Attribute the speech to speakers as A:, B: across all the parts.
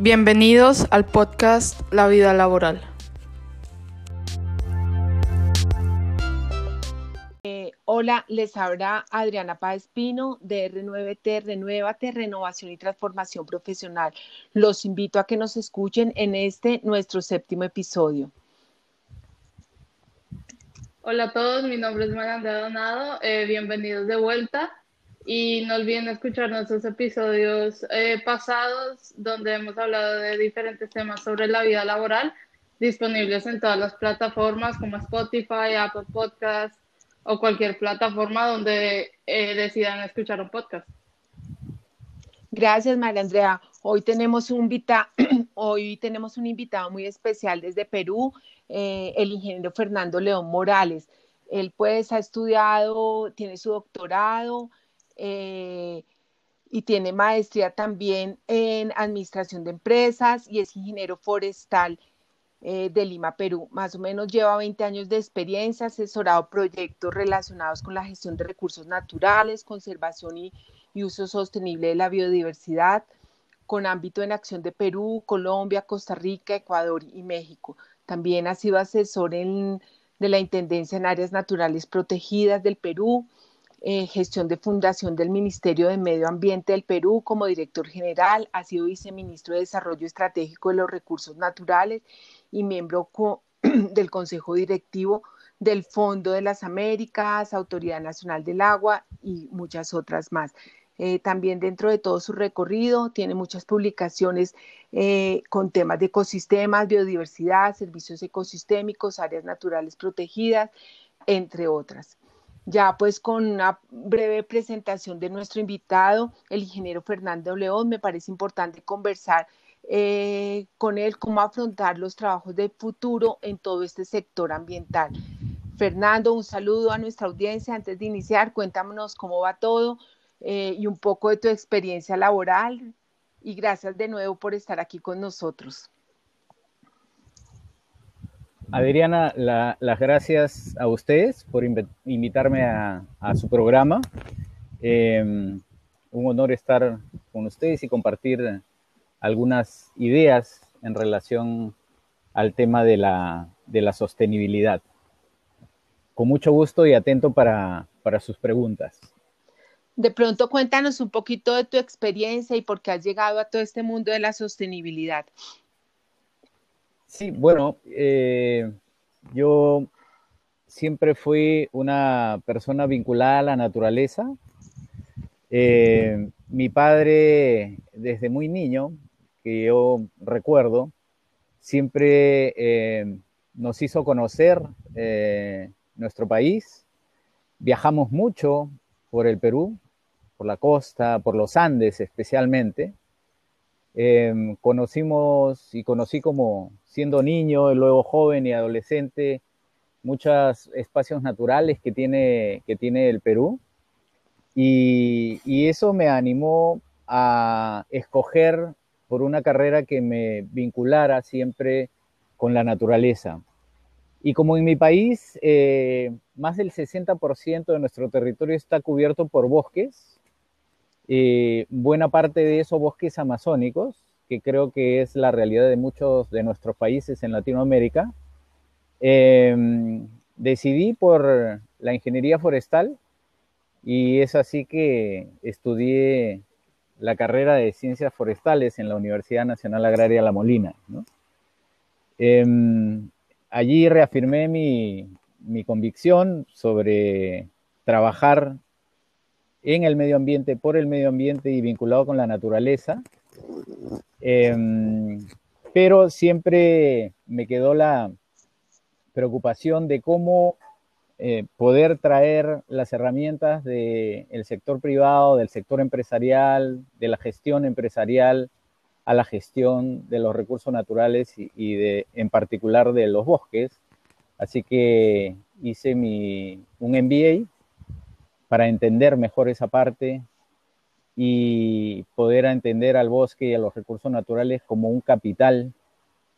A: Bienvenidos al podcast La vida laboral.
B: Eh, hola, les habla Adriana Páez Pino de R9T, Renuévate, Renovación y Transformación Profesional. Los invito a que nos escuchen en este nuestro séptimo episodio.
C: Hola a todos, mi nombre es María Donado, eh, bienvenidos de vuelta y no olviden escuchar nuestros episodios eh, pasados donde hemos hablado de diferentes temas sobre la vida laboral disponibles en todas las plataformas como Spotify, Apple Podcasts o cualquier plataforma donde eh, decidan escuchar un podcast.
B: Gracias, María Andrea. Hoy tenemos un, Hoy tenemos un invitado muy especial desde Perú, eh, el ingeniero Fernando León Morales. Él pues ha estudiado, tiene su doctorado, eh, y tiene maestría también en administración de empresas y es ingeniero forestal eh, de Lima, Perú. Más o menos lleva 20 años de experiencia, asesorado proyectos relacionados con la gestión de recursos naturales, conservación y, uso sostenible de la biodiversidad, con ámbito en acción de Perú, Colombia, Costa Rica, Ecuador y México. También ha sido asesor de la Intendencia en Áreas Naturales Protegidas del Perú, eh, gestión de fundación del Ministerio de Medio Ambiente del Perú como director general, ha sido viceministro de Desarrollo Estratégico de los Recursos Naturales y miembro del Consejo Directivo del Fondo de las Américas, Autoridad Nacional del Agua y muchas otras más. Eh, también dentro de todo su recorrido tiene muchas publicaciones eh, con temas de ecosistemas, biodiversidad, servicios ecosistémicos, áreas naturales protegidas, entre otras. Ya pues con una breve presentación de nuestro invitado, el ingeniero Fernando León, me parece importante conversar eh, con él cómo afrontar los trabajos de futuro en todo este sector ambiental. Fernando, un saludo a nuestra audiencia. Antes de iniciar, cuéntanos cómo va todo eh, y un poco de tu experiencia laboral. Y gracias de nuevo por estar aquí con nosotros.
D: Adriana, las gracias a ustedes por invitarme a, su programa. Em, un honor estar con ustedes y compartir algunas ideas en relación al tema de la, sostenibilidad. Con mucho gusto y atento para, para sus preguntas.
B: De pronto cuéntanos un poquito de tu experiencia y por qué has llegado a todo este mundo de la sostenibilidad.
D: Sí, bueno, eh, yo siempre fui una persona vinculada a la naturaleza. Eh, mi padre, desde muy niño, que yo recuerdo, siempre eh, nos hizo conocer nuestro país. Viajamos mucho por el Perú, por la costa, por los Andes especialmente. Em, conocimos y conocí como siendo niño luego joven y adolescente muchos espacios naturales que tiene, que tiene el Perú y, y eso me animó a escoger por una carrera que me vinculara siempre con la naturaleza. Y como en mi país eh, más del 60% de nuestro territorio está cubierto por bosques, eh, buena parte de esos bosques amazónicos, que creo que es la realidad de muchos de nuestros países en Latinoamérica, em, decidí por la ingeniería forestal y es así que estudié la carrera de ciencias forestales en la Universidad Nacional Agraria La Molina. Em, allí reafirmé mi, mi convicción sobre trabajar en el medio ambiente, por el medio ambiente y vinculado con la naturaleza. Em, pero siempre me quedó la preocupación de cómo eh, poder traer las herramientas del sector privado, del sector empresarial, de la gestión empresarial a la gestión de los recursos naturales y, de, en particular de los bosques. Así que hice mi, un MBA para entender mejor esa parte y poder entender al bosque y a los recursos naturales como un capital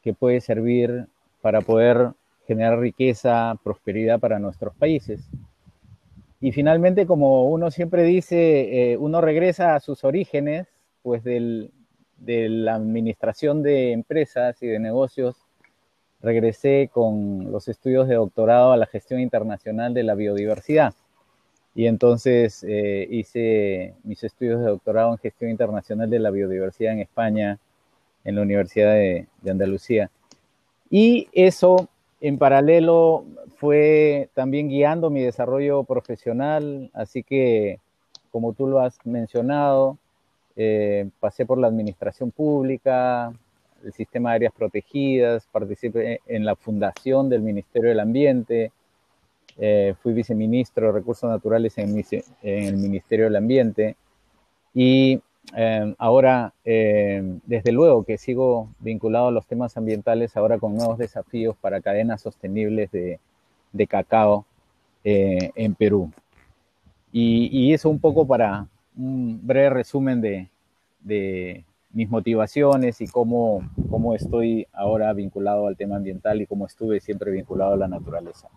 D: que puede servir para poder generar riqueza, prosperidad para nuestros países. Y finalmente, como uno siempre dice, eh, uno regresa a sus orígenes, pues del, de la administración de empresas y de negocios, regresé con los estudios de doctorado a la gestión internacional de la biodiversidad. Y entonces eh, hice mis estudios de doctorado en gestión internacional de la biodiversidad en España, en la Universidad de, de Andalucía. Y eso en paralelo fue también guiando mi desarrollo profesional, así que, como tú lo has mencionado, eh, pasé por la administración pública, el sistema de áreas protegidas, participé en la fundación del Ministerio del Ambiente, eh, fui viceministro de Recursos Naturales en, el Ministerio del Ambiente y eh, ahora, desde luego que sigo vinculado a los temas ambientales, ahora con nuevos desafíos para cadenas sostenibles de, de cacao en Perú. Y, y, eso un poco para un breve resumen de, de mis motivaciones y cómo, cómo estoy ahora vinculado al tema ambiental y cómo estuve siempre vinculado a la naturaleza.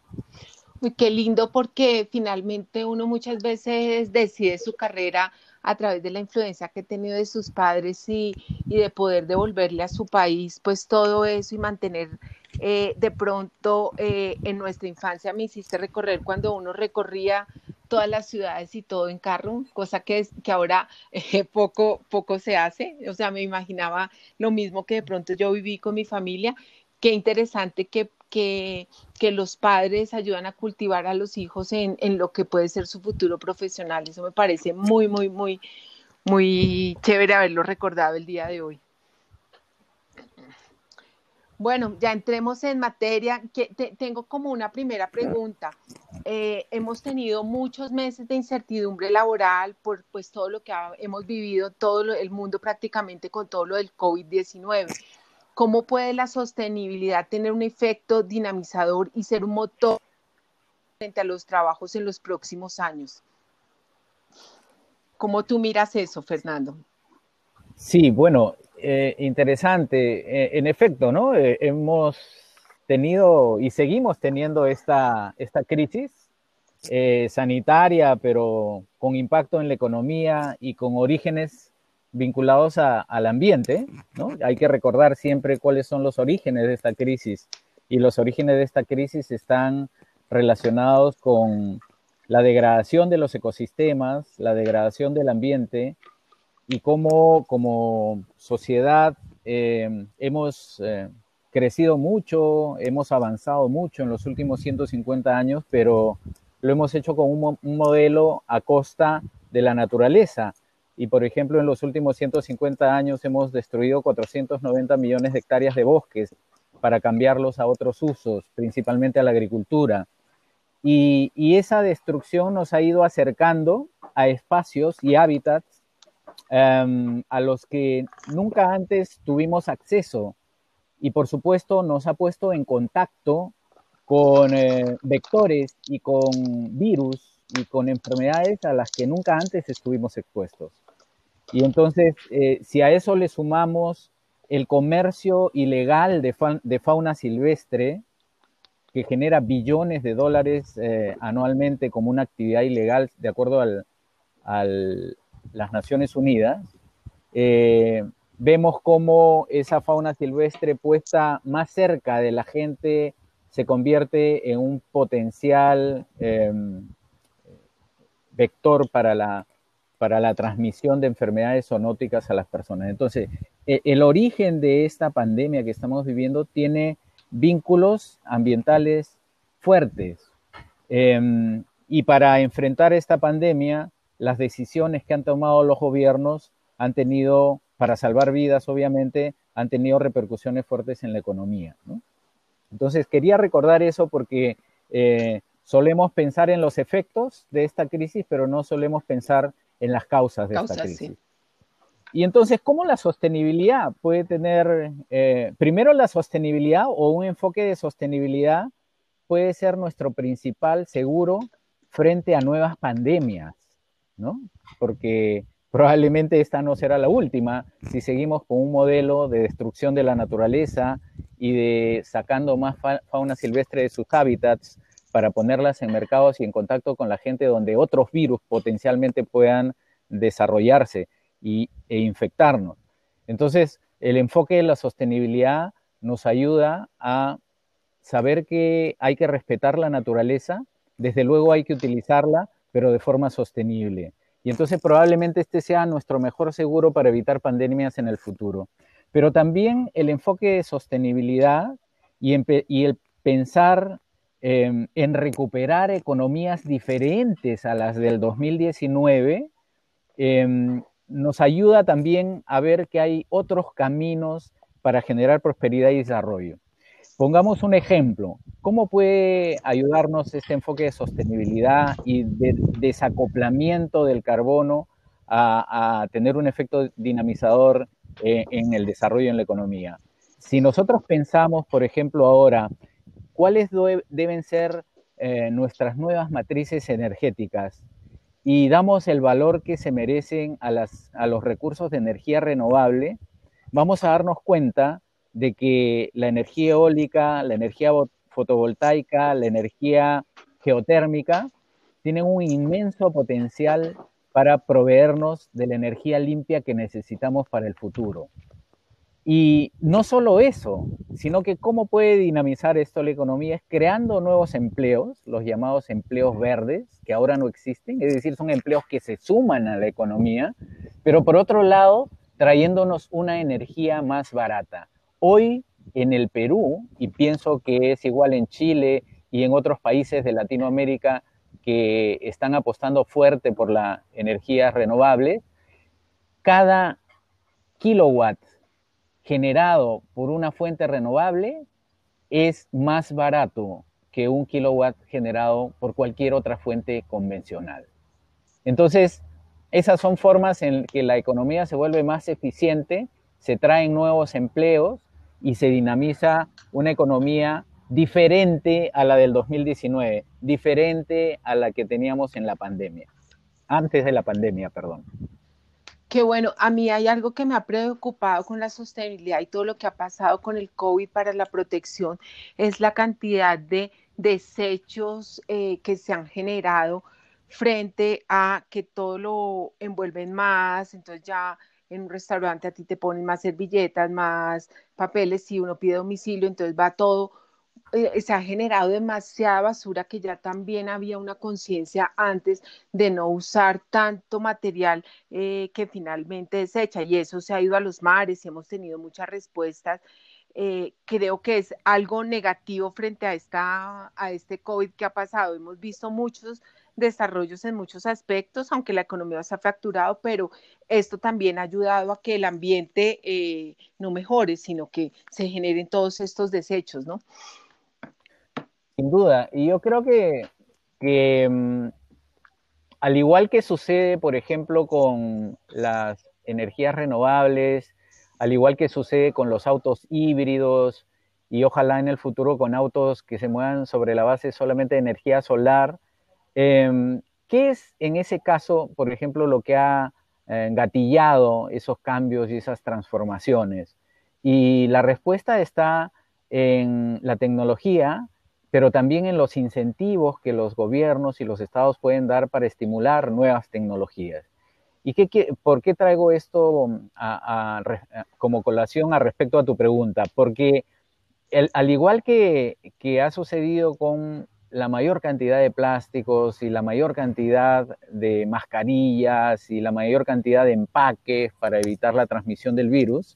B: Qué lindo porque finalmente uno muchas veces decide su carrera a través de la influencia que ha tenido de sus padres y, y de poder devolverle a su país pues todo eso y mantener eh, de pronto eh, en nuestra infancia me hiciste recorrer cuando uno recorría todas las ciudades y todo en carro, cosa que, es, que ahora eh, poco, poco se hace. O sea, me imaginaba lo mismo que de pronto yo viví con mi familia. Qué interesante que, que, que los padres ayudan a cultivar a los hijos en, en lo que puede ser su futuro profesional. Eso me parece muy, muy, muy, muy chévere haberlo recordado el día de hoy. Bueno, ya entremos en materia. Que te, tengo como una primera pregunta. Eh, hemos tenido muchos meses de incertidumbre laboral por pues todo lo que hemos vivido, todo lo, el mundo prácticamente con todo lo del COVID-19. ¿Cómo puede la sostenibilidad tener un efecto dinamizador y ser un motor frente a los trabajos en los próximos años? ¿Cómo tú miras eso, Fernando?
D: Sí, bueno, eh, interesante. Eh, en efecto, ¿no? Eh, hemos tenido y seguimos teniendo esta, esta crisis sanitaria, pero con impacto en la economía y con orígenes vinculados a, al ambiente, ¿no? Hay que recordar siempre cuáles son los orígenes de esta crisis. Y los orígenes de esta crisis están relacionados con la degradación de los ecosistemas, la degradación del ambiente, y cómo como sociedad eh, hemos eh, crecido mucho, hemos avanzado mucho en los últimos 150 años, pero lo hemos hecho con un, un, modelo a costa de la naturaleza. Y por ejemplo, en los últimos 150 años hemos destruido 490 millones de hectáreas de bosques para cambiarlos a otros usos, principalmente a la agricultura. Y, y esa destrucción nos ha ido acercando a espacios y hábitats um, a los que nunca antes tuvimos acceso y por supuesto nos ha puesto en contacto con eh, vectores y con virus y con enfermedades a las que nunca antes estuvimos expuestos. Y entonces, eh, si a eso le sumamos el comercio ilegal de, fa de fauna silvestre, que genera billones de dólares eh, anualmente como una actividad ilegal, de acuerdo al, al, las Naciones Unidas, eh, vemos cómo esa fauna silvestre puesta más cerca de la gente se convierte en un potencial eh, vector para la, para la transmisión de enfermedades zoonóticas a las personas. Entonces, eh, el origen de esta pandemia que estamos viviendo tiene vínculos ambientales fuertes. Eh, y para enfrentar esta pandemia, las decisiones que han tomado los gobiernos han tenido, para salvar vidas obviamente, han tenido repercusiones fuertes en la economía. ¿no? Entonces, quería recordar eso porque eh, solemos pensar en los efectos de esta crisis, pero no solemos pensar en las causas de causas, esta crisis. Sí. Y entonces, ¿cómo la sostenibilidad puede tener, eh, primero la sostenibilidad o un enfoque de sostenibilidad puede ser nuestro principal seguro frente a nuevas pandemias? ¿no? Porque probablemente esta no será la última si seguimos con un modelo de destrucción de la naturaleza y de sacando más fa fauna silvestre de sus hábitats para ponerlas en mercados y en contacto con la gente donde otros virus potencialmente puedan desarrollarse y, e infectarnos. Entonces, el enfoque de la sostenibilidad nos ayuda a saber que hay que respetar la naturaleza, desde luego hay que utilizarla, pero de forma sostenible. Y entonces probablemente este sea nuestro mejor seguro para evitar pandemias en el futuro. Pero también el enfoque de sostenibilidad y, el pensar em, en recuperar economías diferentes a las del 2019 em, nos ayuda también a ver que hay otros caminos para generar prosperidad y desarrollo. Pongamos un ejemplo. ¿Cómo puede ayudarnos este enfoque de sostenibilidad y de desacoplamiento del carbono a, tener un efecto dinamizador eh, en el desarrollo en la economía? Si nosotros pensamos, por ejemplo, ahora, cuáles deben ser eh, nuestras nuevas matrices energéticas y damos el valor que se merecen a, a los recursos de energía renovable, vamos a darnos cuenta de que la energía eólica, la energía fotovoltaica, la energía geotérmica tienen un inmenso potencial para proveernos de la energía limpia que necesitamos para el futuro. Y no solo eso, sino que cómo puede dinamizar esto la economía es creando nuevos empleos, los llamados empleos verdes, que ahora no existen, es decir, son empleos que se suman a la economía, pero por otro lado, trayéndonos una energía más barata. Hoy en el Perú, y pienso que es igual en Chile y en otros países de Latinoamérica que están apostando fuerte por la energía renovable, cada kilowatt generado por una fuente renovable es más barato que un kilowatt generado por cualquier otra fuente convencional. Entonces, esas son formas en que la economía se vuelve más eficiente, se traen nuevos empleos y se dinamiza una economía diferente a la del 2019, diferente a la que teníamos en la pandemia, antes de la pandemia, perdón.
B: Qué bueno, a mí hay algo que me ha preocupado con la sostenibilidad y todo lo que ha pasado con el COVID para la protección, es la cantidad de desechos eh, que se han generado frente a que todo lo envuelven más, entonces ya en un restaurante a ti te ponen más servilletas, más papeles, si uno pide domicilio, entonces va todo, eh, se ha generado demasiada basura que ya también había una conciencia antes de no usar tanto material eh, que finalmente desecha y eso se ha ido a los mares y hemos tenido muchas respuestas. Eh, creo que es algo negativo frente a, esta, a este COVID que ha pasado. Hemos visto muchos desarrollos en muchos aspectos, aunque la economía se ha fracturado, pero esto también ha ayudado a que el ambiente eh, no mejore, sino que se generen todos estos desechos, ¿no?
D: Sin duda, y yo creo que, mm, al igual que sucede, por ejemplo, con las energías renovables, al igual que sucede con los autos híbridos y ojalá en el futuro con autos que se muevan sobre la base solamente de energía solar, Em, ¿Qué es en ese caso, por ejemplo, lo que ha eh, gatillado esos cambios y esas transformaciones? Y la respuesta está en la tecnología, pero también en los incentivos que los gobiernos y los estados pueden dar para estimular nuevas tecnologías. ¿Y qué, por qué traigo esto como colación a respecto a tu pregunta? Porque al igual que, que ha sucedido con la mayor cantidad de plásticos y la mayor cantidad de mascarillas y la mayor cantidad de empaques para evitar la transmisión del virus,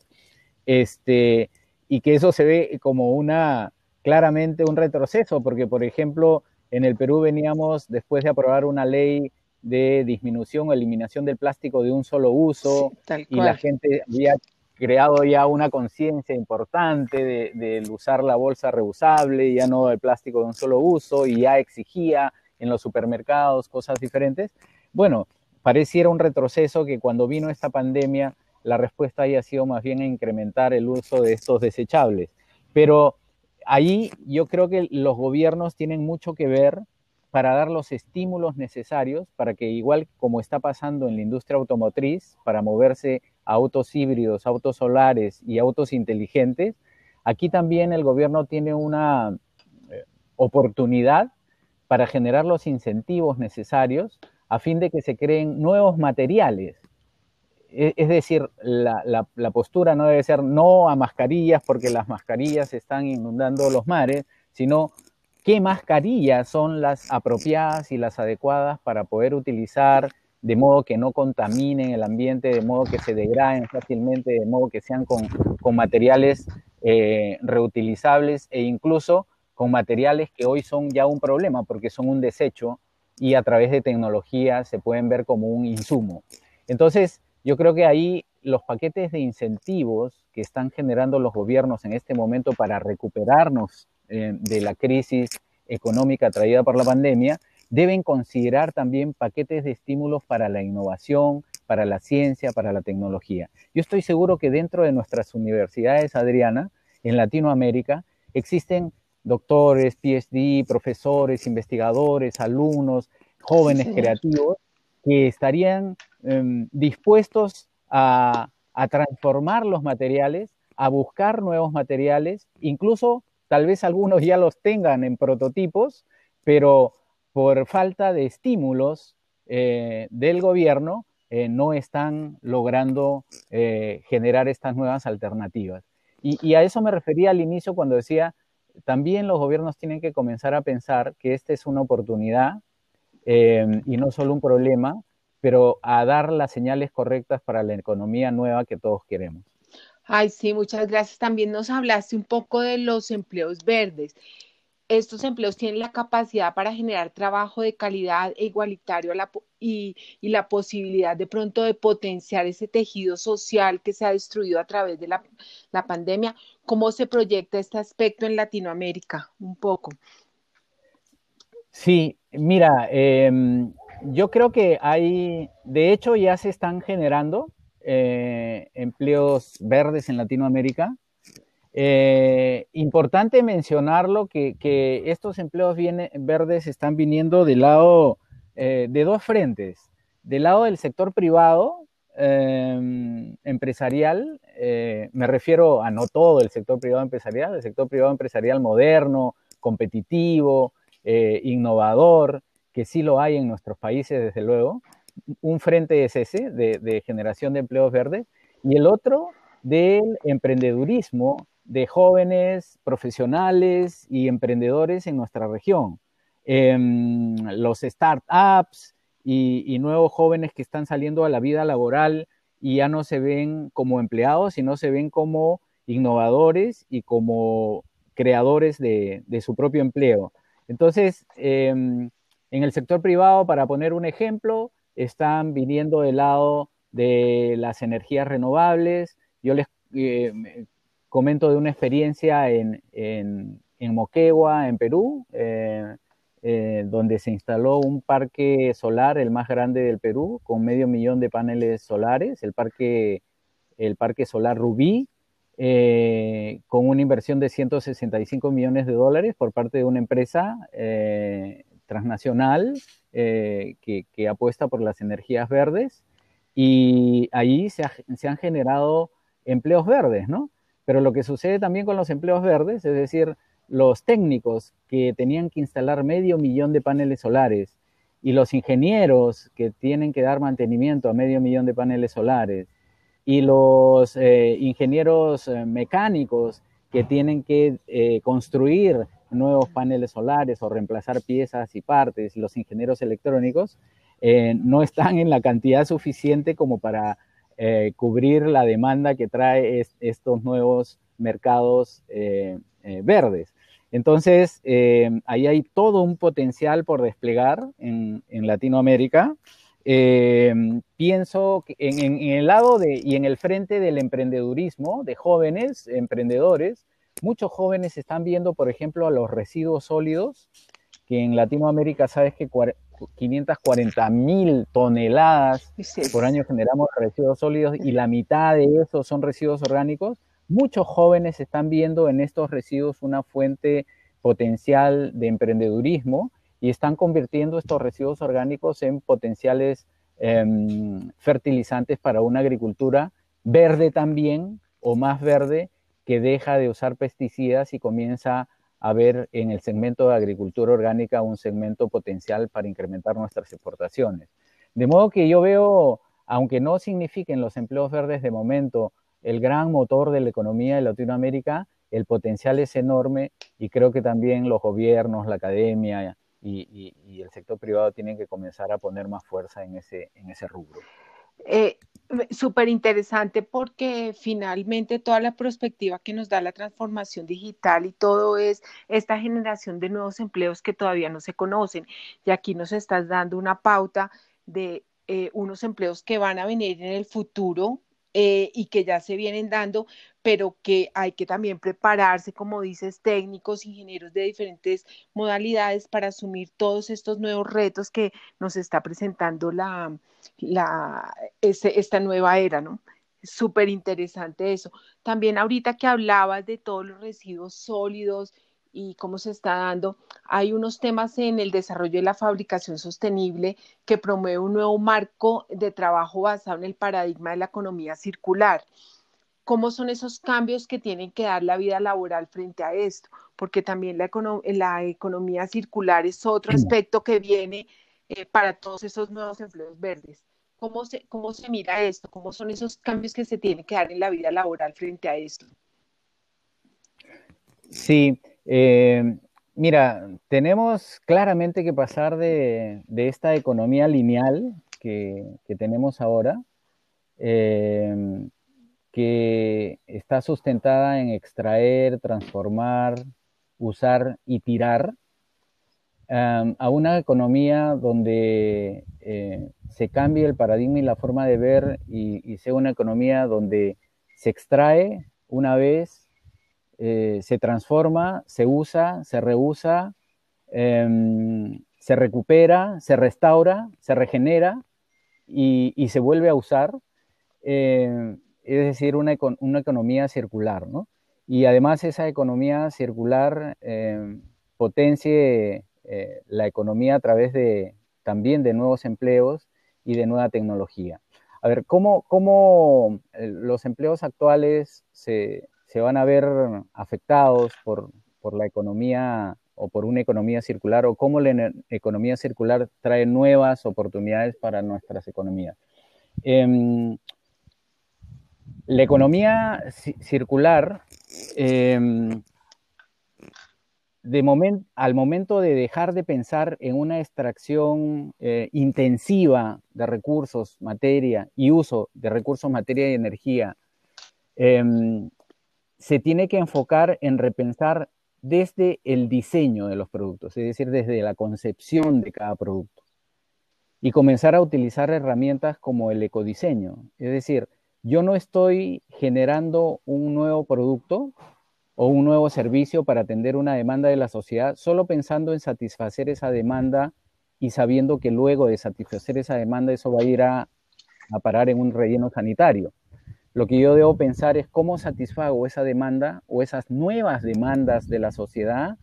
D: este, y que eso se ve como una, claramente un retroceso, porque por ejemplo, en el Perú veníamos después de aprobar una ley de disminución o eliminación del plástico de un solo uso y la gente había creado ya una conciencia importante de, usar la bolsa reusable, ya no el plástico de un solo uso, y ya exigía en los supermercados cosas diferentes. Bueno, pareciera un retroceso que cuando vino esta pandemia la respuesta haya sido más bien a incrementar el uso de estos desechables. Pero ahí yo creo que los gobiernos tienen mucho que ver para dar los estímulos necesarios para que igual como está pasando en la industria automotriz, para moverse autos híbridos, autos solares y autos inteligentes, aquí también el gobierno tiene una eh, oportunidad para generar los incentivos necesarios a fin de que se creen nuevos materiales. E, es decir, la, postura no debe ser no a mascarillas porque las mascarillas están inundando los mares, sino qué mascarillas son las apropiadas y las adecuadas para poder utilizar de modo que no contaminen el ambiente, de modo que se degraden fácilmente, de modo que sean con, materiales eh, reutilizables e incluso con materiales que hoy son ya un problema porque son un desecho y a través de tecnología se pueden ver como un insumo. Entonces, yo creo que ahí los paquetes de incentivos que están generando los gobiernos en este momento para recuperarnos eh, de la crisis económica traída por la pandemia, deben considerar también paquetes de estímulos para la innovación, para la ciencia, para la tecnología. Yo estoy seguro que dentro de nuestras universidades, Adriana, en Latinoamérica, existen doctores, PhD, profesores, investigadores, alumnos, jóvenes creativos que estarían em, dispuestos a, transformar los materiales, a buscar nuevos materiales, incluso tal vez algunos ya los tengan en prototipos, pero por falta de estímulos eh, del gobierno eh, no están logrando eh, generar estas nuevas alternativas. y, a eso me refería al inicio cuando decía también los gobiernos tienen que comenzar a pensar que esta es una oportunidad eh, y no solo un problema, pero a dar las señales correctas para la economía nueva que todos queremos.
B: Ay, sí, muchas gracias. También nos hablaste un poco de los empleos verdes estos empleos tienen la capacidad para generar trabajo de calidad e igualitario y, la posibilidad de pronto de potenciar ese tejido social que se ha destruido a través de la, pandemia. ¿Cómo se proyecta este aspecto en Latinoamérica? Un poco.
D: Sí, mira, em, yo creo que hay, de hecho ya se están generando eh, empleos verdes en Latinoamérica. Eh, importante mencionarlo que, estos empleos verdes están viniendo del lado eh, de dos frentes. Del lado del sector privado, em, empresarial, eh, me refiero a no todo el sector privado empresarial, el sector privado empresarial moderno, competitivo, innovador, que sí lo hay en nuestros países, desde luego. Un frente es ese, de generación de empleos verdes, y el otro del emprendedurismo de jóvenes profesionales y emprendedores en nuestra región. Em, los startups y, nuevos jóvenes que están saliendo a la vida laboral y ya no se ven como empleados, sino se ven como innovadores y como creadores de, su propio empleo. Entonces, em, en el sector privado, para poner un ejemplo, están viniendo del lado de las energías renovables. Yo les eh, comento de una experiencia en, Moquegua, en Perú, eh, eh, donde se instaló un parque solar, el más grande del Perú, con medio millón de paneles solares, el parque, el parque solar Rubí, eh, con una inversión de 165 millones de dólares por parte de una empresa transnacional que, que, apuesta por las energías verdes. Y ahí se, se han generado empleos verdes, ¿no? Pero lo que sucede también con los empleos verdes, es decir, los técnicos que tenían que instalar medio millón de paneles solares y los ingenieros que tienen que dar mantenimiento a medio millón de paneles solares y los eh, ingenieros eh, mecánicos que tienen que eh, construir nuevos paneles solares o reemplazar piezas y partes, los ingenieros electrónicos, no están en la cantidad suficiente como para cubrir la demanda que trae estos nuevos mercados verdes. Entonces, ahí hay todo un potencial por desplegar en, Latinoamérica. Pienso que en, el lado de, y en el frente del emprendedurismo de jóvenes emprendedores, muchos jóvenes están viendo, por ejemplo, a los residuos sólidos, que en Latinoamérica sabes que 540 mil toneladas por año generamos residuos sólidos y la mitad de esos son residuos orgánicos, muchos jóvenes están viendo en estos residuos una fuente potencial de emprendedurismo y están convirtiendo estos residuos orgánicos en potenciales em, fertilizantes para una agricultura verde también o más verde que deja de usar pesticidas y comienza a ver en el segmento de agricultura orgánica un segmento potencial para incrementar nuestras exportaciones. De modo que yo veo aunque no signifiquen los empleos verdes de momento el gran motor de la economía de Latinoamérica, el potencial es enorme y creo que también los gobiernos, la academia y, el sector privado tienen que comenzar a poner más fuerza en ese, en ese rubro.
B: Eh, Súper interesante porque finalmente toda la perspectiva que nos da la transformación digital y todo es esta generación de nuevos empleos que todavía no se conocen. Y aquí nos estás dando una pauta de eh, unos empleos que van a venir en el futuro eh, y que ya se vienen dando, pero que hay que también prepararse, como dices, técnicos, ingenieros de diferentes modalidades para asumir todos estos nuevos retos que nos está presentando la, la, esta nueva era, ¿no? Súper interesante eso. También ahorita que hablabas de todos los residuos sólidos y cómo se está dando. Hay unos temas en el desarrollo de la fabricación sostenible que promueve un nuevo marco de trabajo basado en el paradigma de la economía circular. ¿Cómo son esos cambios que tienen que dar la vida laboral frente a esto? Porque también la, economía circular es otro aspecto que viene eh, para todos esos nuevos empleos verdes. ¿Cómo se, ¿Cómo se mira esto? ¿Cómo son esos cambios que se tienen que dar en la vida laboral frente a esto?
D: Sí, eh, mira, tenemos claramente que pasar de, esta economía lineal que, tenemos ahora, eh, que está sustentada en extraer, transformar, usar y tirar, a una economía donde eh, se cambie el paradigma y la forma de ver y sea una economía donde se extrae una vez eh, se transforma, se usa, se reusa, em, se recupera, se restaura, se regenera y, se vuelve a usar. Eh, es decir, una, economía circular, ¿no? Y además esa economía circular em, potencie eh, la economía a través de también de nuevos empleos y de nueva tecnología. A ver, ¿cómo, cómo los empleos actuales se, se van a ver afectados por, la economía o por una economía circular o cómo la economía circular trae nuevas oportunidades para nuestras economías. Em, la economía circular, em, al momento de dejar de pensar en una extracción eh, intensiva de recursos, materia y uso de recursos, materia y energía, em, se tiene que enfocar en repensar desde el diseño de los productos, es decir, desde la concepción de cada producto. Y comenzar a utilizar herramientas como el ecodiseño. Es decir, yo no estoy generando un nuevo producto o un nuevo servicio para atender una demanda de la sociedad solo pensando en satisfacer esa demanda y sabiendo que luego de satisfacer esa demanda eso va a ir a, parar en un relleno sanitario lo que yo debo pensar es cómo satisfago esa demanda o esas nuevas demandas de la sociedad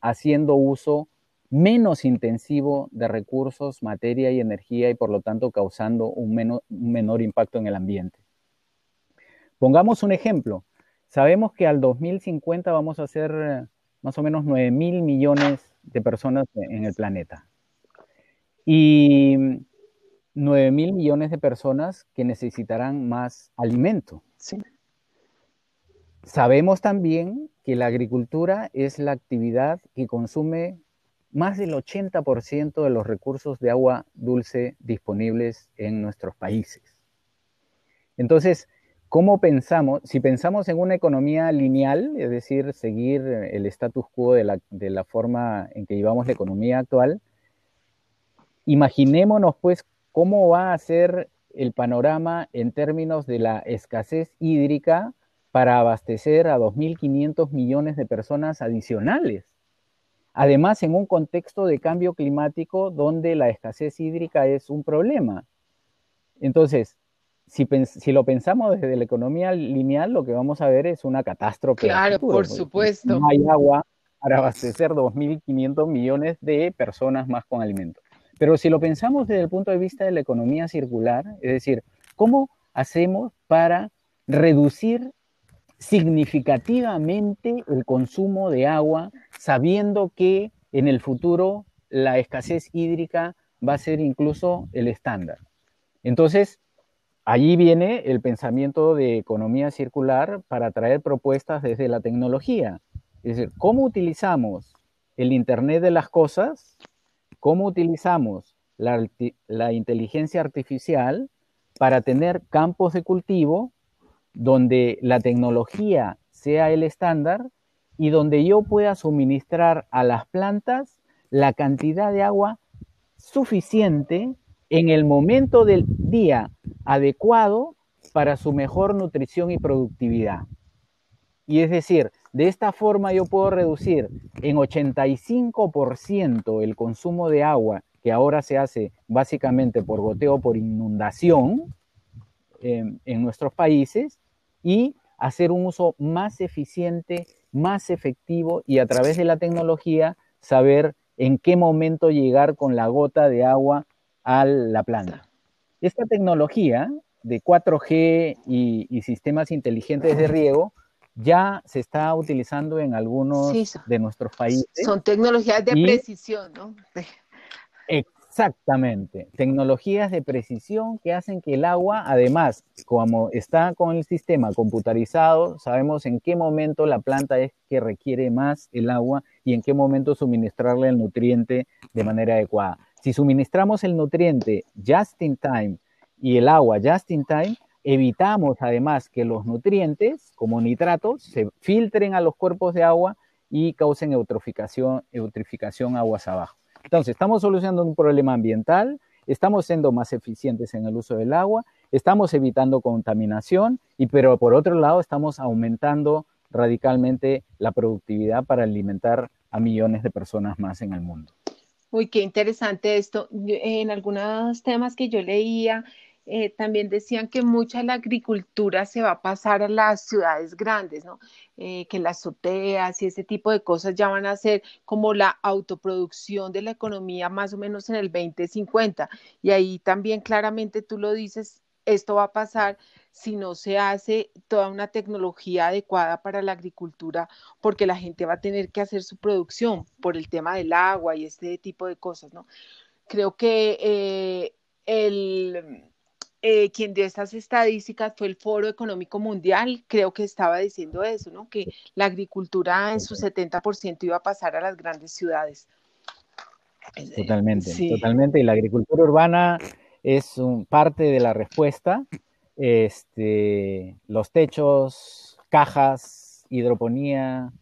D: haciendo uso menos intensivo de recursos, materia y energía y por lo tanto causando un, menor impacto en el ambiente. Pongamos un ejemplo. Sabemos que al 2050 vamos a ser eh, más o menos 9 mil millones de personas en el planeta. Y 9 mil millones de personas que necesitarán más alimento. Sabemos también que la agricultura es la actividad que consume más del 80% de los recursos de agua dulce disponibles en nuestros países. Entonces, ¿cómo pensamos? Si pensamos en una economía lineal, es decir, seguir el status quo de la, de la forma en que llevamos la economía actual, imaginémonos pues ¿Cómo va a ser el panorama en términos de la escasez hídrica para abastecer a 2.500 millones de personas adicionales? Además, en un contexto de cambio climático donde la escasez hídrica es un problema. Entonces, si, lo pensamos desde la economía lineal, lo que vamos a ver es una catástrofe.
B: Claro, por supuesto.
D: No hay agua para abastecer 2.500 millones de personas más con alimentos. Pero si lo pensamos desde el punto de vista de la economía circular, es decir, ¿cómo hacemos para reducir significativamente el consumo de agua, sabiendo que en el futuro la escasez hídrica va a ser incluso el estándar? Entonces, allí viene el pensamiento de economía circular para traer propuestas desde la tecnología. Es decir, ¿cómo utilizamos el Internet de las Cosas? ¿Cómo utilizamos la, la inteligencia artificial para tener campos de cultivo donde la tecnología sea el estándar y donde yo pueda suministrar a las plantas la cantidad de agua suficiente en el momento del día adecuado para su mejor nutrición y productividad. Y es decir, de esta forma yo puedo reducir en 85% el consumo de agua que ahora se hace básicamente por goteo por inundación en, en nuestros países y hacer un uso más eficiente, más efectivo y a través de la tecnología saber en qué momento llegar con la gota de agua a la planta. Esta tecnología de 4G y, sistemas inteligentes de riego ya se está utilizando en algunos de nuestros países.
B: Son tecnologías de precisión, ¿no?
D: Exactamente, tecnologías de precisión que hacen que el agua, además, como está con el sistema computarizado, sabemos en qué momento la planta es que requiere más el agua y en qué momento suministrarle el nutriente de manera adecuada. Si suministramos el nutriente just in time y el agua just in time, evitamos además que los nutrientes, como nitratos, se filtren a los cuerpos de agua y causen eutroficación, eutrificación aguas abajo. Entonces, estamos solucionando un problema ambiental, estamos siendo más eficientes en el uso del agua, estamos evitando contaminación, y pero por otro lado estamos aumentando radicalmente la productividad para alimentar a millones de personas más en el mundo.
B: Uy, qué interesante esto. en algunos temas que yo leía, eh, también decían que mucha la agricultura se va a pasar a las ciudades grandes, ¿no? Eh, que las azoteas y ese tipo de cosas ya van a ser como la autoproducción de la economía más o menos en el 2050. Y ahí también claramente tú lo dices, esto va a pasar si no se hace toda una tecnología adecuada para la agricultura, porque la gente va a tener que hacer su producción por el tema del agua y este tipo de cosas, ¿no? Creo que eh, el, eh, quien dio estas estadísticas fue el Foro Económico Mundial, creo que estaba diciendo eso, ¿no? Que la agricultura en su 70% iba a pasar a las grandes ciudades.
D: Totalmente, totalmente. Y la agricultura urbana es un, parte de la respuesta este, los techos, cajas, hidroponía,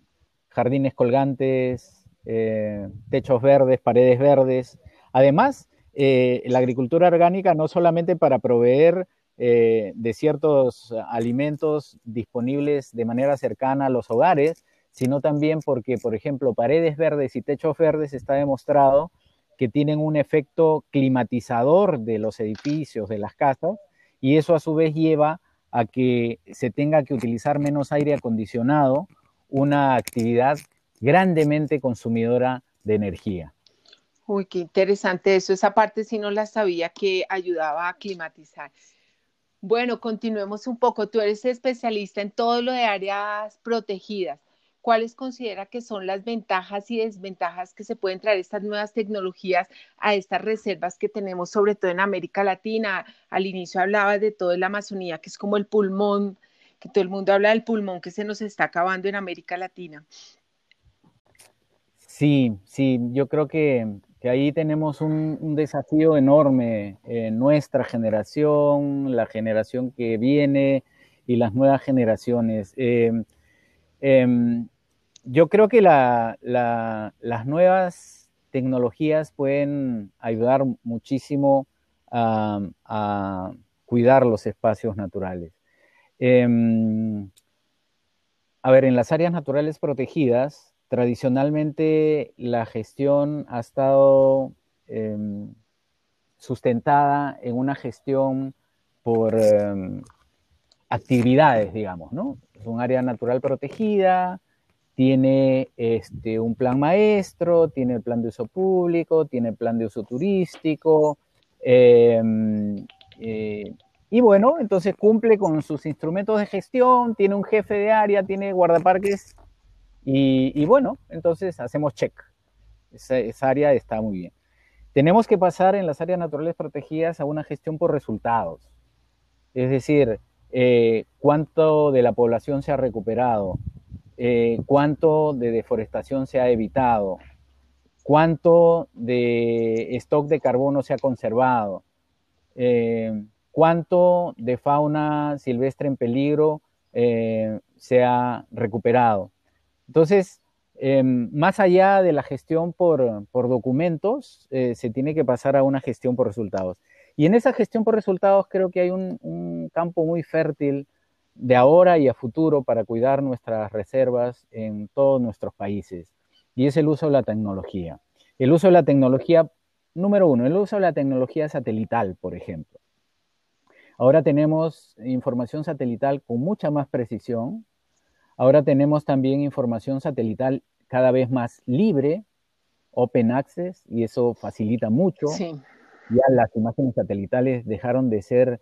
D: jardines colgantes, eh, techos verdes, paredes verdes. Además, eh, la agricultura orgánica no solamente para proveer eh, de ciertos alimentos disponibles de manera cercana a los hogares, sino también porque, por ejemplo, paredes verdes y techos verdes está demostrado que tienen un efecto climatizador de los edificios, de las casas, y eso a su vez lleva a que se tenga que utilizar menos aire acondicionado, una actividad grandemente consumidora de energía.
B: Uy, qué interesante eso. Esa parte sí no la sabía que ayudaba a climatizar. Bueno, continuemos un poco. Tú eres especialista en todo lo de áreas protegidas. ¿Cuáles considera que son las ventajas y desventajas que se pueden traer estas nuevas tecnologías a estas reservas que tenemos, sobre todo en América Latina? Al inicio hablaba de todo la Amazonía, que es como el pulmón, que todo el mundo habla del pulmón que se nos está acabando en América Latina.
D: Sí, sí, yo creo que, ahí tenemos un, desafío enorme en nuestra generación, la generación que viene y las nuevas generaciones. Eh, em, yo creo que las nuevas tecnologías pueden ayudar muchísimo a, cuidar los espacios naturales. Em, a ver, en las áreas naturales protegidas, tradicionalmente la gestión ha estado em, sustentada en una gestión por actividades, digamos, ¿no? Es un área natural protegida, tiene este, un plan maestro, tiene el plan de uso público, tiene el plan de uso turístico, em, eh, y bueno, entonces cumple con sus instrumentos de gestión, tiene un jefe de área, tiene guardaparques, y, bueno, entonces hacemos check. Esa, esa área está muy bien. Tenemos que pasar en las áreas naturales protegidas a una gestión por resultados. Es decir, eh, cuánto de la población se ha recuperado, eh, cuánto de deforestación se ha evitado, cuánto de stock de carbono se ha conservado, eh, cuánto de fauna silvestre en peligro se ha recuperado. Entonces, más allá de la gestión por, documentos, se tiene que pasar a una gestión por resultados. Y en esa gestión por resultados creo que hay un, campo muy fértil de ahora y a futuro para cuidar nuestras reservas en todos nuestros países. Y es el uso de la tecnología. El uso de la tecnología, número uno, el uso de la tecnología satelital, por ejemplo. Ahora tenemos información satelital con mucha más precisión. Ahora tenemos también información satelital cada vez más libre, open access, y eso facilita mucho. Sí ya las imágenes satelitales dejaron de ser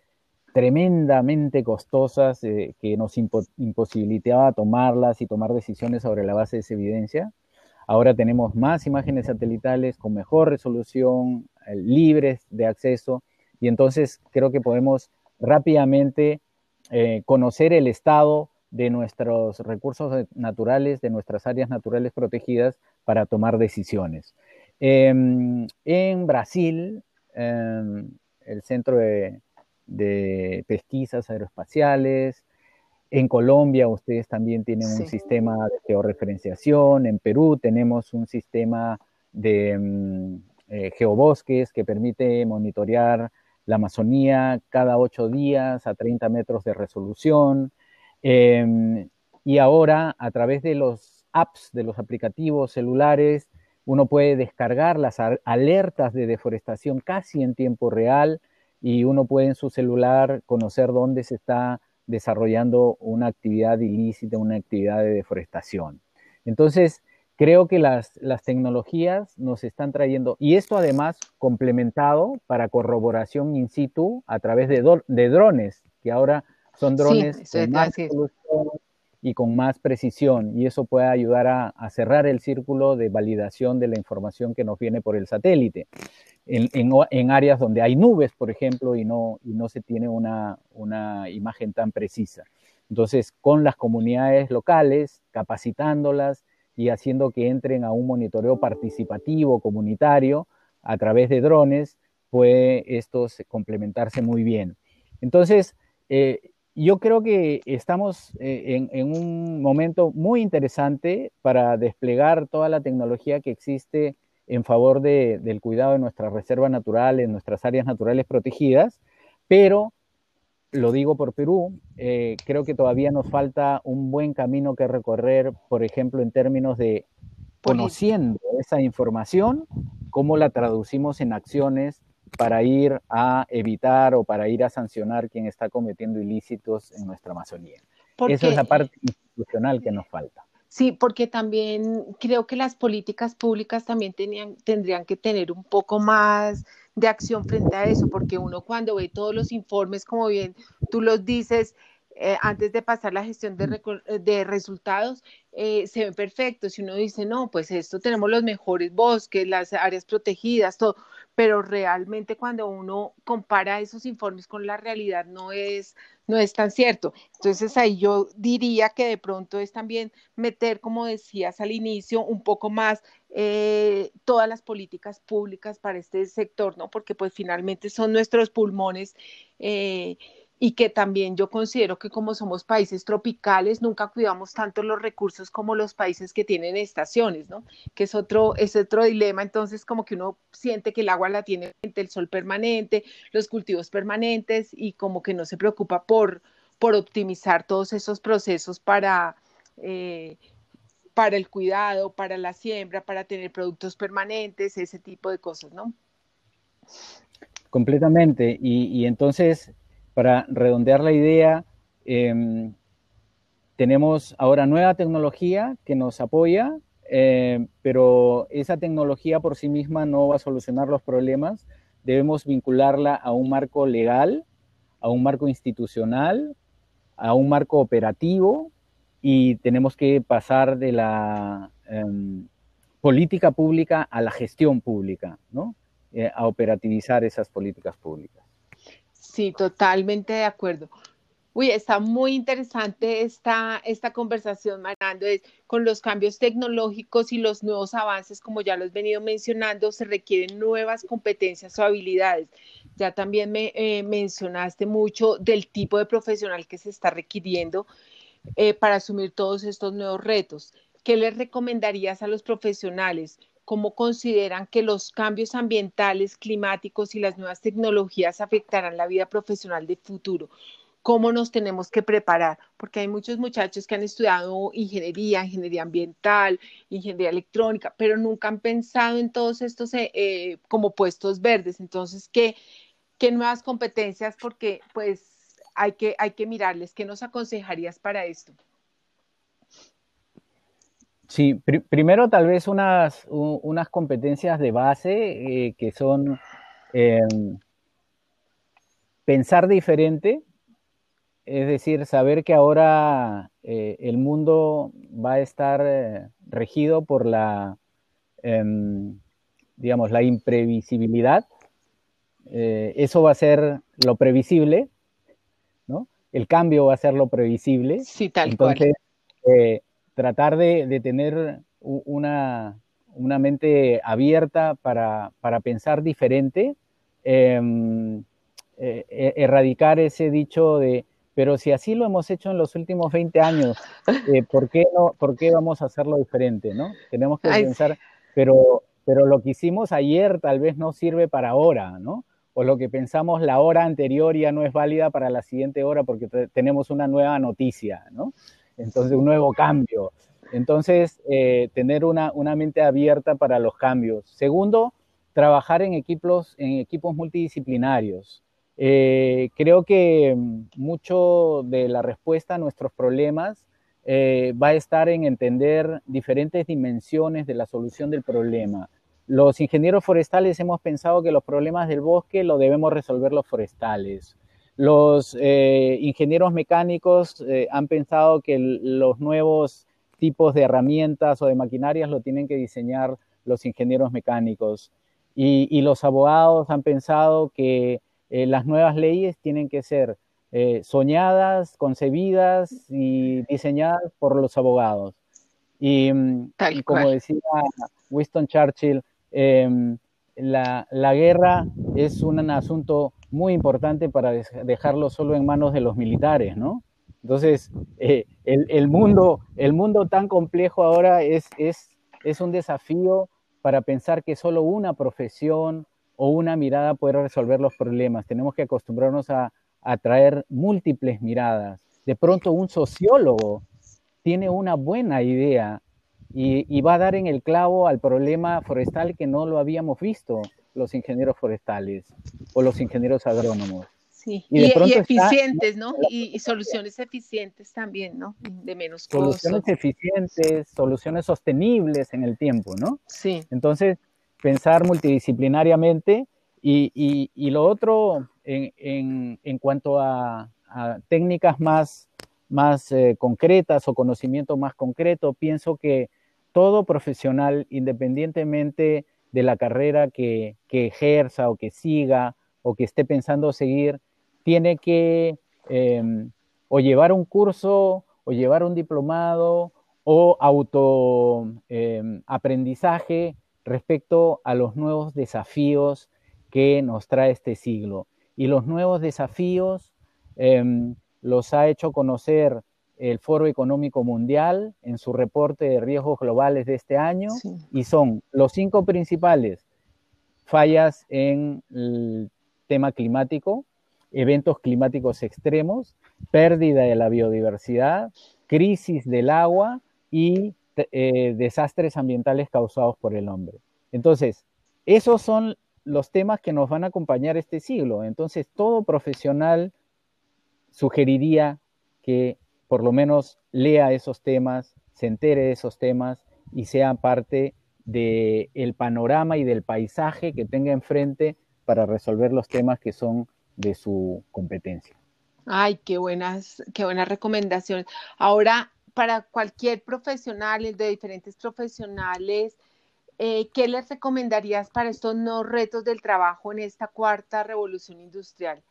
D: tremendamente costosas, eh, que nos imposibilitaba tomarlas y tomar decisiones sobre la base de esa evidencia. Ahora tenemos más imágenes satelitales con mejor resolución, eh, libres de acceso, y entonces creo que podemos rápidamente eh, conocer el estado de nuestros recursos naturales, de nuestras áreas naturales protegidas para tomar decisiones. Em, en Brasil, el Centro de, Pesquisas Aeroespaciales. En Colombia ustedes también tienen un sistema de georreferenciación. En Perú tenemos un sistema de mm, eh, geobosques que permite monitorear la Amazonía cada ocho días a 30 metros de resolución. Em, y ahora, a través de los apps, de los aplicativos celulares, uno puede descargar las alertas de deforestación casi en tiempo real y uno puede en su celular conocer dónde se está desarrollando una actividad ilícita, una actividad de deforestación. Entonces, creo que las, tecnologías nos están trayendo, y esto además complementado para corroboración in situ a través de, drones, que ahora son drones más y con más precisión y eso puede ayudar a, cerrar el círculo de validación de la información que nos viene por el satélite. En, áreas donde hay nubes, por ejemplo, y no, y no se tiene una, una imagen tan precisa. Entonces, con las comunidades locales, capacitándolas y haciendo que entren a un monitoreo participativo, comunitario, a través de drones, puede esto complementarse muy bien. Entonces, eh, yo creo que estamos eh, en, un momento muy interesante para desplegar toda la tecnología que existe en favor del cuidado de nuestras reservas naturales, nuestras áreas naturales protegidas, pero lo digo por Perú, eh, creo que todavía nos falta un buen camino que recorrer, por ejemplo, en términos de conociendo esa información, cómo la traducimos en acciones para ir a evitar o para ir a sancionar quien está cometiendo ilícitos en nuestra Amazonía. Esa es la parte institucional que nos falta.
B: Sí, porque también creo que las políticas públicas también tenían, tendrían que tener un poco más de acción frente a eso, porque uno cuando ve todos los informes, como bien tú los dices, eh, antes de pasar la gestión de, de resultados, eh, se ven perfectos. Si uno dice, no, pues esto tenemos los mejores bosques, las áreas protegidas, todo, pero realmente cuando uno compara esos informes con la realidad no es, no es tan cierto. Entonces ahí yo diría que de pronto es también meter, como decías al inicio, un poco más eh, todas las políticas públicas para este sector, ¿no? Porque pues finalmente son nuestros pulmones. Eh, y que también yo considero que como somos países tropicales, nunca cuidamos tanto los recursos como los países que tienen estaciones, ¿no? Que es otro, es otro dilema, entonces como que uno siente que el agua la tiene el sol permanente, los cultivos permanentes y como que no se preocupa por, por optimizar todos esos procesos para, eh, para el cuidado, para la siembra, para tener productos permanentes, ese tipo de cosas, ¿no?
D: Completamente. Y, y entonces para redondear la idea, em, tenemos ahora nueva tecnología que nos apoya, em, pero esa tecnología por sí misma no va a solucionar los problemas. Debemos vincularla a un marco legal, a un marco institucional, a un marco operativo y tenemos que pasar de la em, política pública a la gestión pública, ¿no? Eh, a operativizar esas políticas públicas.
B: Sí, totalmente de acuerdo. Uy, está muy interesante esta, esta conversación, Marando. con los cambios tecnológicos y los nuevos avances, como ya lo he venido mencionando, se requieren nuevas competencias o habilidades. Ya también me eh, mencionaste mucho del tipo de profesional que se está requiriendo eh, para asumir todos estos nuevos retos. ¿Qué les recomendarías a los profesionales? ¿Cómo consideran que los cambios ambientales, climáticos y las nuevas tecnologías afectarán la vida profesional de futuro? cómo nos tenemos que preparar, porque hay muchos muchachos que han estudiado ingeniería, ingeniería ambiental, ingeniería electrónica, pero nunca han pensado en todos estos eh, eh, como puestos verdes. Entonces, ¿qué, ¿qué, nuevas competencias? Porque pues hay que, hay que mirarles. ¿Qué nos aconsejarías para esto?
D: Sí, primero tal vez unas, unas competencias de base eh, que son em, pensar diferente, es decir, saber que ahora eh, el mundo va a estar eh, regido por la, em, digamos, la imprevisibilidad. Eso va a ser lo previsible, ¿no? El cambio va a ser lo previsible.
B: Sí, tal
D: Entonces, tratar de, tener una, mente abierta para, para pensar diferente, em, e, erradicar ese dicho de pero si así lo hemos hecho en los últimos 20 años, eh, ¿por, qué no, ¿por qué vamos a hacerlo diferente? ¿no? Tenemos que pensar, pero, pero lo que hicimos ayer tal vez no sirve para ahora, ¿no? O lo que pensamos la hora anterior ya no es válida para la siguiente hora porque tenemos una nueva noticia, ¿no? Entonces, un nuevo cambio. Entonces, eh, tener una, una mente abierta para los cambios. Segundo, trabajar en equipos, en equipos multidisciplinarios. Eh, creo que mucho de la respuesta a nuestros problemas eh, va a estar en entender diferentes dimensiones de la solución del problema. Los ingenieros forestales hemos pensado que los problemas del bosque lo debemos resolver los forestales. Los eh, ingenieros mecánicos han pensado que los nuevos tipos de herramientas o de maquinarias lo tienen que diseñar los ingenieros mecánicos. y los abogados han pensado que eh, las nuevas leyes tienen que ser eh, soñadas, concebidas y diseñadas por los abogados. Y, mm, como decía Winston Churchill, em, la, guerra es un asunto muy importante para dejarlo solo en manos de los militares, ¿no? Entonces, eh, el, mundo, el mundo tan complejo ahora es, es, es un desafío para pensar que solo una profesión o una mirada puede resolver los problemas. Tenemos que acostumbrarnos a, traer múltiples miradas. De pronto un sociólogo tiene una buena idea y, va a dar en el clavo al problema forestal que no lo habíamos visto los ingenieros forestales o los ingenieros agrónomos.
B: Sí, y, eficientes, ¿no? Y, soluciones eficientes también, ¿no? De menos
D: costo. Soluciones eficientes, soluciones sostenibles en el tiempo, ¿no?
B: Sí.
D: Entonces, pensar multidisciplinariamente y, lo otro en, cuanto a, técnicas más, más eh, concretas o conocimiento más concreto, pienso que todo profesional, independientemente de la carrera que, ejerza o que siga o que esté pensando seguir, tiene que em, o llevar un curso o llevar un diplomado o auto em, respecto a los nuevos desafíos que nos trae este siglo. Y los nuevos desafíos em, los ha hecho conocer el Foro Económico Mundial en su reporte de riesgos globales de este año y son los cinco principales fallas en el tema climático, eventos climáticos extremos, pérdida de la biodiversidad, crisis del agua y eh, desastres ambientales causados por el hombre. Entonces, esos son los temas que nos van a acompañar este siglo. Entonces, todo profesional sugeriría que por lo menos lea esos temas, se entere de esos temas y sea parte del panorama y del paisaje que tenga enfrente para resolver los temas que son de su competencia.
B: Ay, qué buenas, qué buenas recomendaciones. Ahora, para cualquier profesional, de diferentes profesionales, eh, ¿qué les recomendarías para estos nuevos retos del trabajo en esta cuarta revolución industrial?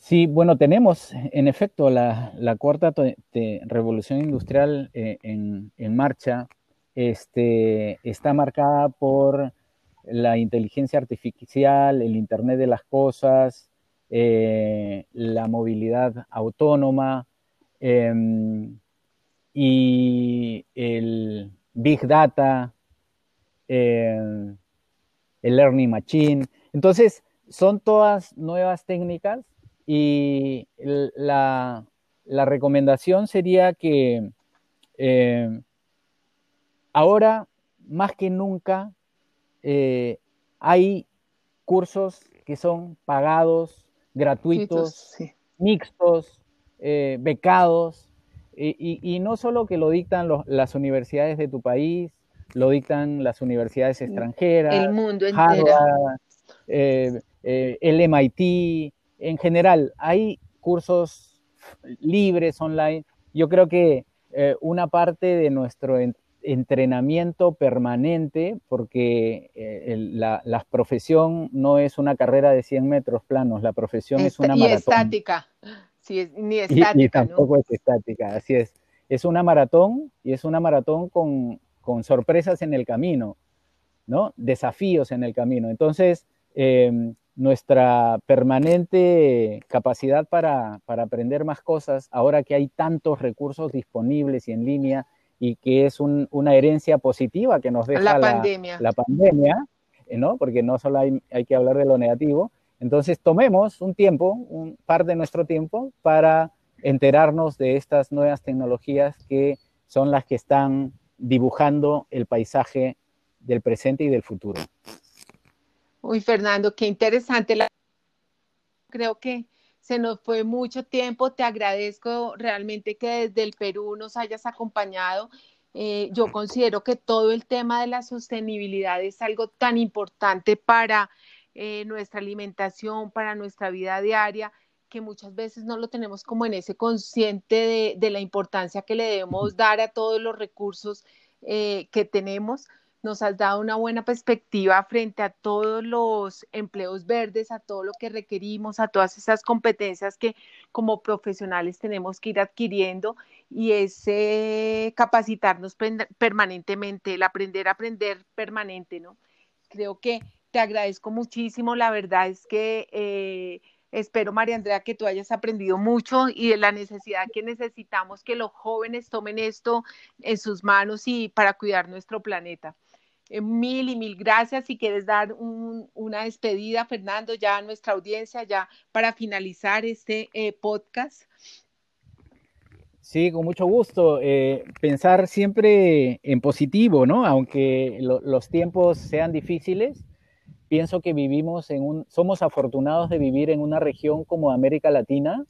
D: Sí, bueno, tenemos en efecto la, cuarta revolución industrial eh, en, marcha. Este, está marcada por la inteligencia artificial, el Internet de las Cosas, eh, la movilidad autónoma em, y el Big Data, em, el Learning Machine. Entonces, son todas nuevas técnicas y la, recomendación sería que eh, ahora, más que nunca, eh, hay cursos que son pagados, gratuitos, mixtos, eh, becados, y, no solo que lo dictan las universidades de tu país, lo dictan las universidades extranjeras,
B: el mundo entero.
D: el MIT, en general, hay cursos libres online. Yo creo que eh, una parte de nuestro entrenamiento permanente, porque eh, la, profesión no es una carrera de 100 metros planos, la profesión es una maratón.
B: Y estática, sí, es, ni estática. Y,
D: tampoco es estática, así es. Es una maratón y es una maratón con, con sorpresas en el camino, ¿no? Desafíos en el camino. Entonces, em, nuestra permanente capacidad para, aprender más cosas, ahora que hay tantos recursos disponibles y en línea y que es una herencia positiva que nos deja
B: la pandemia,
D: la, pandemia ¿no? porque no solo hay, hay, que hablar de lo negativo. Entonces tomemos un tiempo, un par de nuestro tiempo, para enterarnos de estas nuevas tecnologías que son las que están dibujando el paisaje del presente y del futuro.
B: Uy, Fernando, qué interesante. Creo que se nos fue mucho tiempo. Te agradezco realmente que desde el Perú nos hayas acompañado. Eh, yo considero que todo el tema de la sostenibilidad es algo tan importante para eh, nuestra alimentación, para nuestra vida diaria, que muchas veces no lo tenemos como en ese consciente de, de la importancia que le debemos dar a todos los recursos eh, que tenemos nos has dado una buena perspectiva frente a todos los empleos verdes, a todo lo que requerimos, a todas esas competencias que como profesionales tenemos que ir adquiriendo y ese capacitarnos permanentemente, el aprender a aprender permanente, ¿no? Creo que te agradezco muchísimo, la verdad es que... Eh, Espero, María Andrea, que tú hayas aprendido mucho y de la necesidad que necesitamos que los jóvenes tomen esto en sus manos y para cuidar nuestro planeta. Eh, mil y mil gracias. Si quieres dar una despedida, Fernando, ya a nuestra audiencia, ya para finalizar este eh, podcast.
D: Sí, con mucho gusto. Eh, pensar siempre en positivo, ¿no? Aunque los tiempos sean difíciles, pienso que vivimos en un, somos afortunados de vivir en una región como América Latina,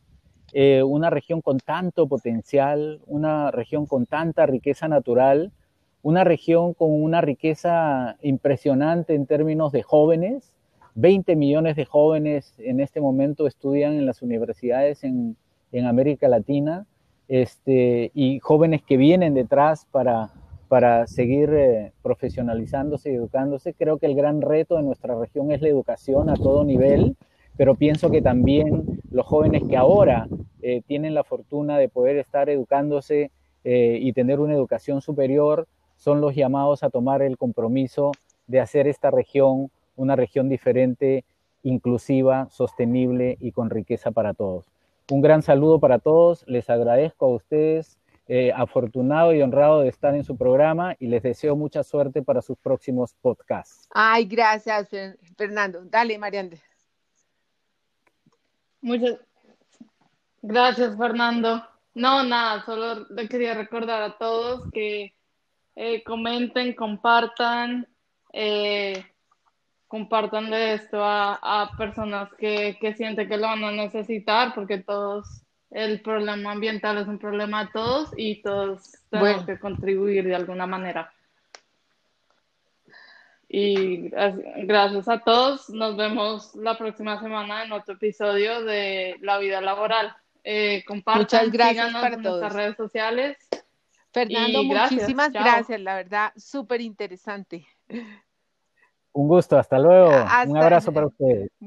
D: una región con tanto potencial, una región con tanta riqueza natural, una región con una riqueza impresionante en términos de jóvenes. 20 millones de jóvenes en este momento estudian en las universidades en, América Latina este, y jóvenes que vienen detrás para, para seguir eh, profesionalizándose y educándose. Creo que el gran reto de nuestra región es la educación a todo nivel, pero pienso que también los jóvenes que ahora eh, tienen la fortuna de poder estar educándose eh, y tener una educación superior, son los llamados a tomar el compromiso de hacer esta región una región diferente, inclusiva, sostenible y con riqueza para todos. Un gran saludo para todos, les agradezco a ustedes, eh, afortunado y honrado de estar en su programa y les deseo mucha suerte para sus próximos podcasts.
B: Ay, gracias, Fernando. Dale, Mariande.
C: Muchas gracias, Fernando. No, nada, solo le quería recordar a todos que eh, comenten, compartan, eh, compartan de esto a, personas que, sienten que lo van a necesitar, porque todos, el problema ambiental es un problema de todos y todos tenemos que contribuir de alguna manera. Y gracias a todos. Nos vemos la próxima semana en otro episodio de La Vida Laboral. Eh, compartan,
B: Muchas gracias para
C: en
B: todos.
C: nuestras redes sociales.
B: Fernando, muchísimas gracias, la verdad, súper interesante.
D: Un gusto, hasta luego. Un abrazo para ustedes.